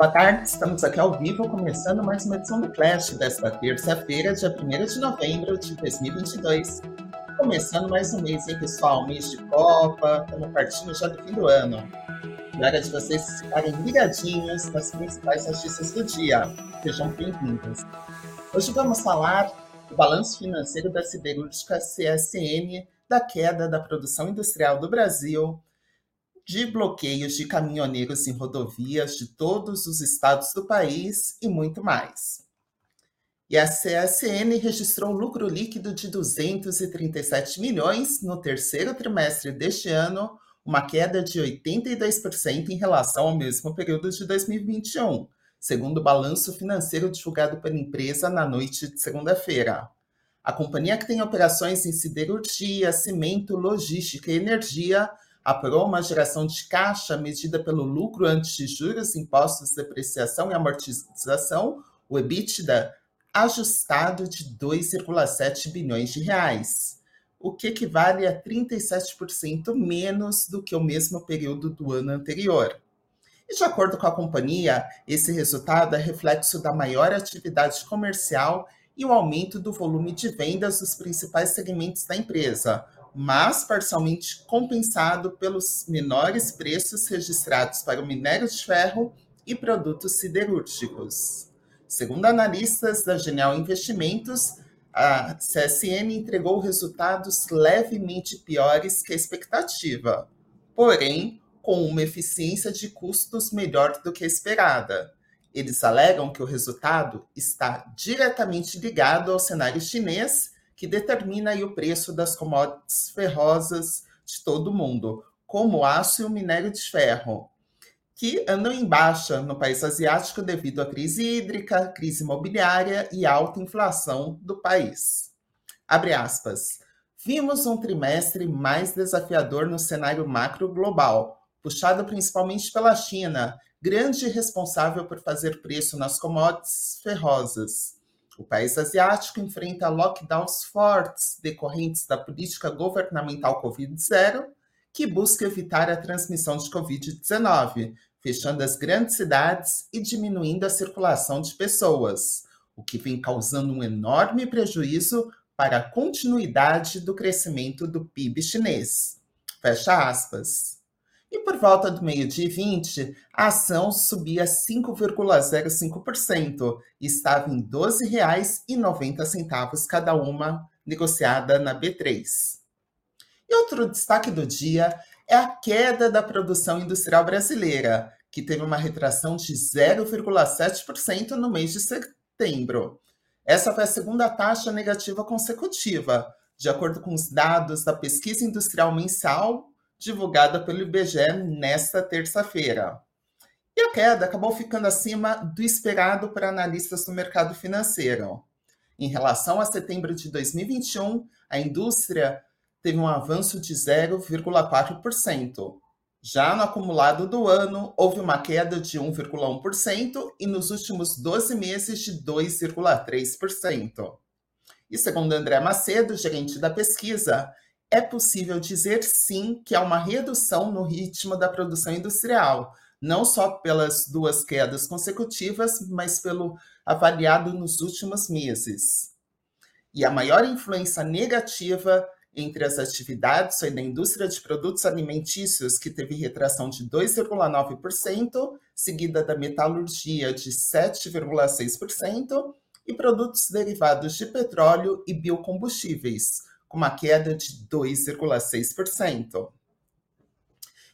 Boa tarde, estamos aqui ao vivo, começando mais uma edição do Flash desta terça-feira, dia 1 de novembro de 2022. Começando mais um mês, hein, pessoal? Mês de Copa, estamos partindo já do fim do ano. E hora de vocês ficarem ligadinhos nas principais notícias do dia. Sejam bem-vindos. Hoje vamos falar do balanço financeiro da siderúrgica CSN, da queda da produção industrial do Brasil, de bloqueios de caminhoneiros em rodovias de todos os estados do país e muito mais. E a CSN registrou um lucro líquido de 237 milhões no terceiro trimestre deste ano, uma queda de 82% em relação ao mesmo período de 2021, segundo o balanço financeiro divulgado pela empresa na noite de segunda-feira. A companhia que tem operações em siderurgia, cimento, logística e energia apurou uma geração de caixa medida pelo lucro antes de juros, impostos, depreciação e amortização, o EBITDA, ajustado de 2,7 bilhões de reais, o que equivale a 37% menos do que o mesmo período do ano anterior. E de acordo com a companhia, esse resultado é reflexo da maior atividade comercial e o aumento do volume de vendas dos principais segmentos da empresa, mas parcialmente compensado pelos menores preços registrados para o minério de ferro e produtos siderúrgicos. Segundo analistas da Genial Investimentos, a CSN entregou resultados levemente piores que a expectativa, porém com uma eficiência de custos melhor do que a esperada. Eles alegam que o resultado está diretamente ligado ao cenário chinês que determina o preço das commodities ferrosas de todo o mundo, como o aço e o minério de ferro, que andam em baixa no país asiático devido à crise hídrica, crise imobiliária e alta inflação do país. Abre aspas. Vimos um trimestre mais desafiador no cenário macro global, puxado principalmente pela China, grande responsável por fazer preço nas commodities ferrosas. O país asiático enfrenta lockdowns fortes decorrentes da política governamental Covid-0, que busca evitar a transmissão de Covid-19, fechando as grandes cidades e diminuindo a circulação de pessoas, o que vem causando um enorme prejuízo para a continuidade do crescimento do PIB chinês. Fecha aspas. E por volta do meio-dia 20, a ação subia 5,05% e estava em R$ 12,90 cada uma, negociada na B3. E outro destaque do dia é a queda da produção industrial brasileira, que teve uma retração de 0,7% no mês de setembro. Essa foi a segunda taxa negativa consecutiva, de acordo com os dados da Pesquisa Industrial Mensal divulgada pelo IBGE nesta terça-feira. E a queda acabou ficando acima do esperado para analistas do mercado financeiro. Em relação a setembro de 2021, a indústria teve um avanço de 0,4%. Já no acumulado do ano, houve uma queda de 1,1% e nos últimos 12 meses de 2,3%. E segundo André Macedo, gerente da pesquisa, é possível dizer sim que há uma redução no ritmo da produção industrial, não só pelas duas quedas consecutivas, mas pelo avaliado nos últimos meses. E a maior influência negativa entre as atividades foi da indústria de produtos alimentícios, que teve retração de 2,9%, seguida da metalurgia de 7,6%, e produtos derivados de petróleo e biocombustíveis, com uma queda de 2,6%.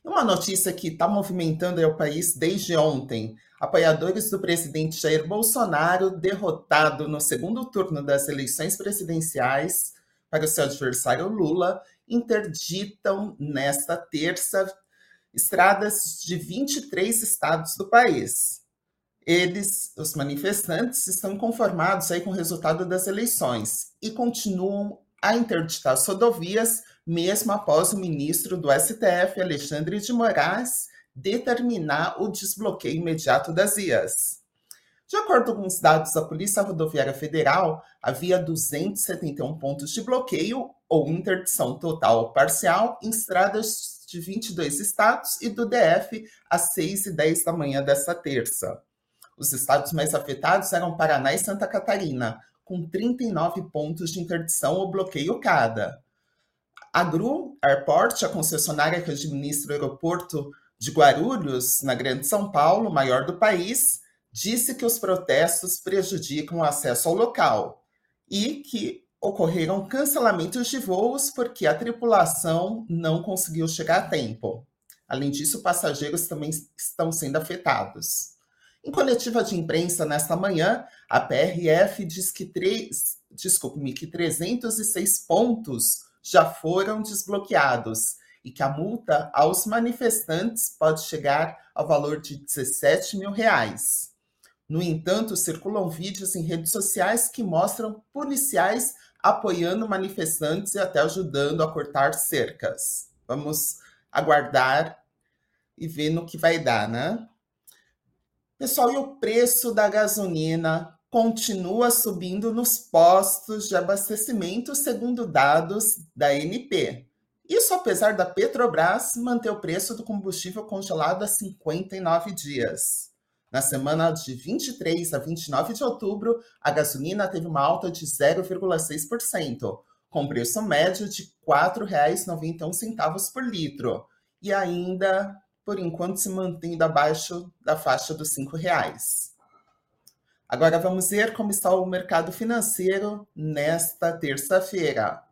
Uma notícia que está movimentando o país desde ontem. Apoiadores do presidente Jair Bolsonaro, derrotado no segundo turno das eleições presidenciais para o seu adversário Lula, interditam nesta terça estradas de 23 estados do país. Eles, os manifestantes, estão conformados aí com o resultado das eleições e continuam a interditar as rodovias, mesmo após o ministro do STF, Alexandre de Moraes, determinar o desbloqueio imediato das vias. De acordo com os dados da Polícia Rodoviária Federal, havia 271 pontos de bloqueio ou interdição total ou parcial em estradas de 22 estados e do DF às 6 e 10 da manhã desta terça. Os estados mais afetados eram Paraná e Santa Catarina, com 39 pontos de interdição ou bloqueio cada. A GRU Airport, a concessionária que administra o aeroporto de Guarulhos, na Grande São Paulo, maior do país, disse que os protestos prejudicam o acesso ao local e que ocorreram cancelamentos de voos porque a tripulação não conseguiu chegar a tempo. Além disso, passageiros também estão sendo afetados. Em coletiva de imprensa nesta manhã, a PRF diz que, três, desculpe-me, que 306 pontos já foram desbloqueados e que a multa aos manifestantes pode chegar ao valor de 17 mil reais. No entanto, circulam vídeos em redes sociais que mostram policiais apoiando manifestantes e até ajudando a cortar cercas. Vamos aguardar e ver no que vai dar, né? Pessoal, e o preço da gasolina continua subindo nos postos de abastecimento, segundo dados da NP. Isso apesar da Petrobras manter o preço do combustível congelado há 59 dias. Na semana de 23 a 29 de outubro, a gasolina teve uma alta de 0,6%, com preço médio de R$ 4,91 por litro, e ainda, por enquanto, se mantendo abaixo da faixa dos R$ 5,00. Agora vamos ver como está o mercado financeiro nesta terça-feira.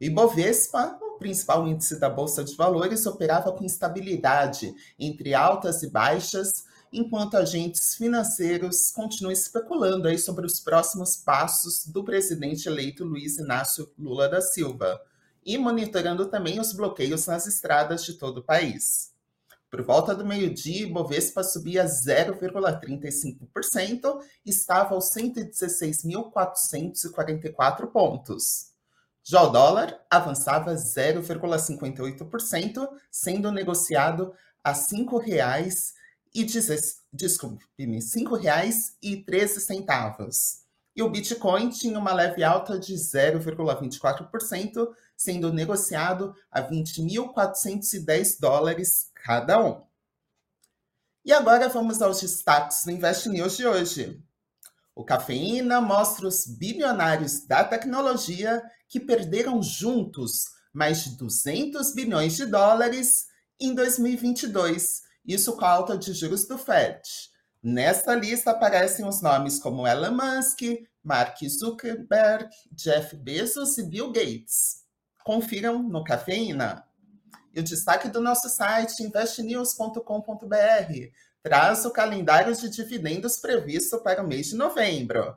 O Ibovespa principal índice da Bolsa de Valores, operava com instabilidade entre altas e baixas, enquanto agentes financeiros continuam especulando aí sobre os próximos passos do presidente eleito Luiz Inácio Lula da Silva e monitorando também os bloqueios nas estradas de todo o país. Por volta do meio-dia, Bovespa subia 0,35% e estava aos 116.444 pontos. Já o dólar avançava 0,58%, sendo negociado a R$ 5,00 e desculpe-me, R$ 5,13. E o Bitcoin tinha uma leve alta de 0,24%, sendo negociado a 20.410 dólares cada um. E agora vamos aos destaques do Invest News de hoje. O Cafeína mostra os bilionários da tecnologia que perderam juntos mais de 200 bilhões de dólares em 2022, isso com a alta de juros do Fed. Nesta lista aparecem os nomes como Elon Musk, Mark Zuckerberg, Jeff Bezos e Bill Gates. Confiram no Cafeína. E o destaque do nosso site investnews.com.br traz o calendário de dividendos previsto para o mês de novembro.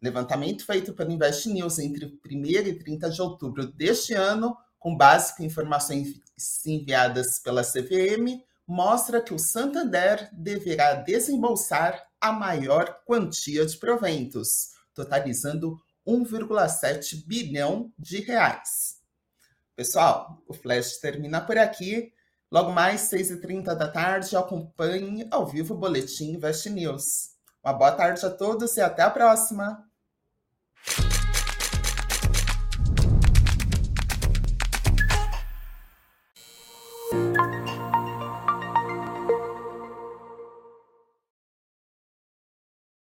Levantamento feito pelo Invest News entre 1 e 30 de outubro deste ano, com base em informações enviadas pela CVM, mostra que o Santander deverá desembolsar a maior quantia de proventos, totalizando 1,7 bilhão de reais. Pessoal, o Flash termina por aqui. Logo mais, 6h30 da tarde, acompanhe ao vivo o Boletim Invest News. Uma boa tarde a todos e até a próxima!